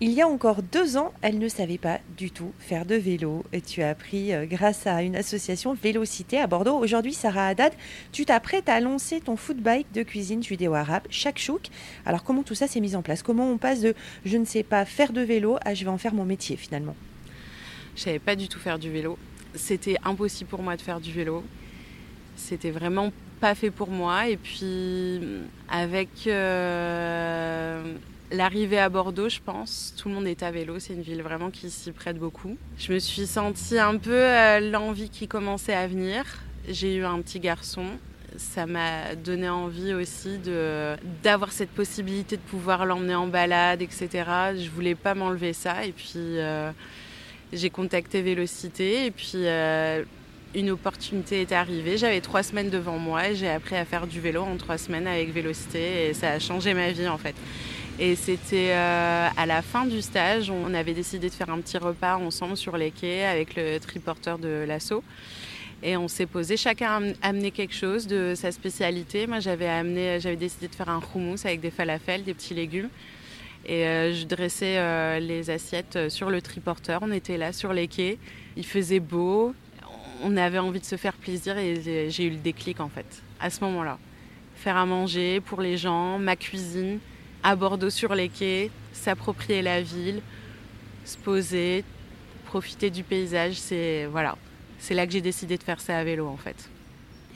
Il y a encore deux ans, elle ne savait pas du tout faire de vélo. Et tu as appris euh, grâce à une association Vélocité à Bordeaux. Aujourd'hui, Sarah Haddad, tu t'apprêtes à lancer ton footbike de cuisine judéo-arabe, Shakchouk. Alors comment tout ça s'est mis en place? Comment on passe de je ne sais pas faire de vélo à je vais en faire mon métier finalement? Je savais pas du tout faire du vélo. C'était impossible pour moi de faire du vélo. C'était vraiment pas fait pour moi. Et puis avec euh, L'arrivée à Bordeaux, je pense, tout le monde est à vélo, c'est une ville vraiment qui s'y prête beaucoup. Je me suis sentie un peu euh, l'envie qui commençait à venir. J'ai eu un petit garçon, ça m'a donné envie aussi d'avoir cette possibilité de pouvoir l'emmener en balade, etc. Je voulais pas m'enlever ça et puis euh, j'ai contacté Vélocité et puis euh, une opportunité est arrivée. J'avais trois semaines devant moi j'ai appris à faire du vélo en trois semaines avec Vélocité et ça a changé ma vie en fait. Et c'était euh, à la fin du stage, on avait décidé de faire un petit repas ensemble sur les quais avec le triporteur de l'assaut. Et on s'est posé, chacun a amené quelque chose de sa spécialité. Moi, j'avais décidé de faire un houmous avec des falafels, des petits légumes. Et euh, je dressais euh, les assiettes sur le triporteur. On était là sur les quais. Il faisait beau. On avait envie de se faire plaisir et j'ai eu le déclic en fait, à ce moment-là. Faire à manger pour les gens, ma cuisine à Bordeaux sur les quais, s'approprier la ville, se poser, profiter du paysage. C'est voilà, c'est là que j'ai décidé de faire ça à vélo en fait.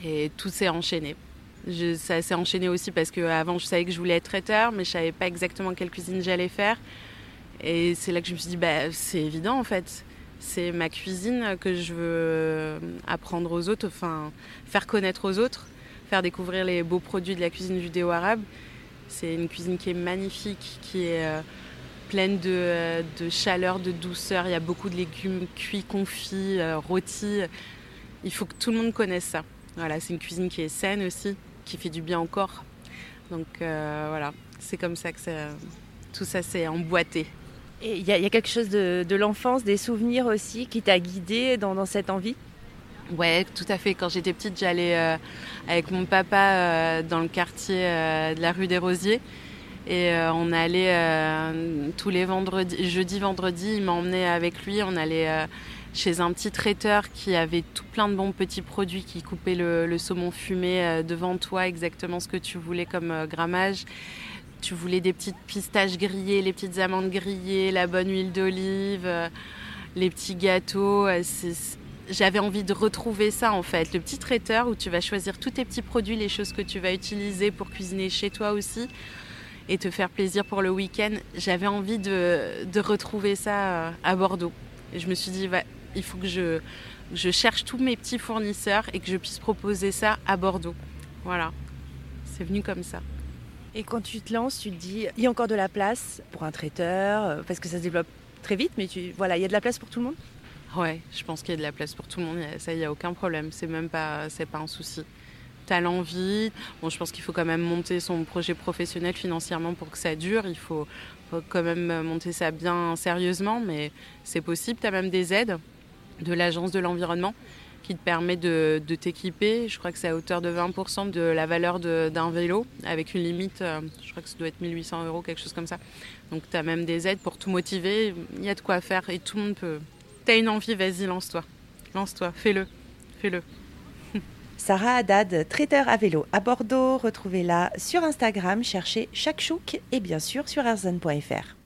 Et tout s'est enchaîné. Je, ça s'est enchaîné aussi parce qu'avant je savais que je voulais être traiteur, mais je savais pas exactement quelle cuisine j'allais faire. Et c'est là que je me suis dit, bah, c'est évident en fait. C'est ma cuisine que je veux apprendre aux autres, enfin faire connaître aux autres, faire découvrir les beaux produits de la cuisine judéo-arabe. C'est une cuisine qui est magnifique, qui est euh, pleine euh, de, chaleur, de douceur. Il y a beaucoup de légumes cuits, confits, euh, rôtis. Il faut que tout le monde connaisse ça. Voilà, c'est une cuisine qui est saine aussi, qui fait du bien au corps. Donc voilà, c'est comme ça que tout ça s'est emboîté. Il y, a quelque chose de, l'enfance, des souvenirs aussi qui t'a guidé dans cette envie? Ouais, tout à fait. Quand j'étais petite, j'allais euh, avec mon papa euh, dans le quartier euh, de la rue des Rosiers. Et on allait tous les vendredis, jeudi, vendredi, il m'emmenait avec lui. On allait chez un petit traiteur qui avait tout plein de bons petits produits, qui coupait le, saumon fumé devant toi, exactement ce que tu voulais comme grammage. Tu voulais des petites pistaches grillées, les petites amandes grillées, la bonne huile d'olive, les petits gâteaux j'avais envie de retrouver ça en fait, le petit traiteur où tu vas choisir tous tes petits produits, les choses que tu vas utiliser pour cuisiner chez toi aussi et te faire plaisir pour le week-end. J'avais envie de, retrouver ça euh, à Bordeaux. Et je me suis dit, il faut que je, je cherche tous mes petits fournisseurs et que je puisse proposer ça à Bordeaux. Voilà, c'est venu comme ça. Et quand tu te lances, tu te dis, il y a encore de la place pour un traiteur, euh, parce que ça se développe très vite, mais tu, voilà, il y a de la place pour tout le monde? Ouais, je pense qu'il y a de la place pour tout le monde. Ça, il n'y a aucun problème. C'est même pas, c'est pas un souci. Tu as l'envie. Bon, je pense qu'il faut quand même monter son projet professionnel financièrement pour que ça dure. Il faut, quand même monter ça bien sérieusement, mais c'est possible. Tu as même des aides de l'Agence de l'environnement qui te permet de, t'équiper. Je crois que c'est à hauteur de 20% de la valeur d'un vélo, avec une limite, euh, je crois que ça doit être 1800 euros, quelque chose comme ça. Donc tu as même des aides pour tout motiver. Il y a de quoi faire et tout le monde peut, T'as une envie, vas-y, lance-toi. Lance-toi, fais-le. Fais-le. Sarah Haddad, traiteur à vélo à Bordeaux. Retrouvez-la sur Instagram, cherchez Chouk et bien sûr sur erzan.fr.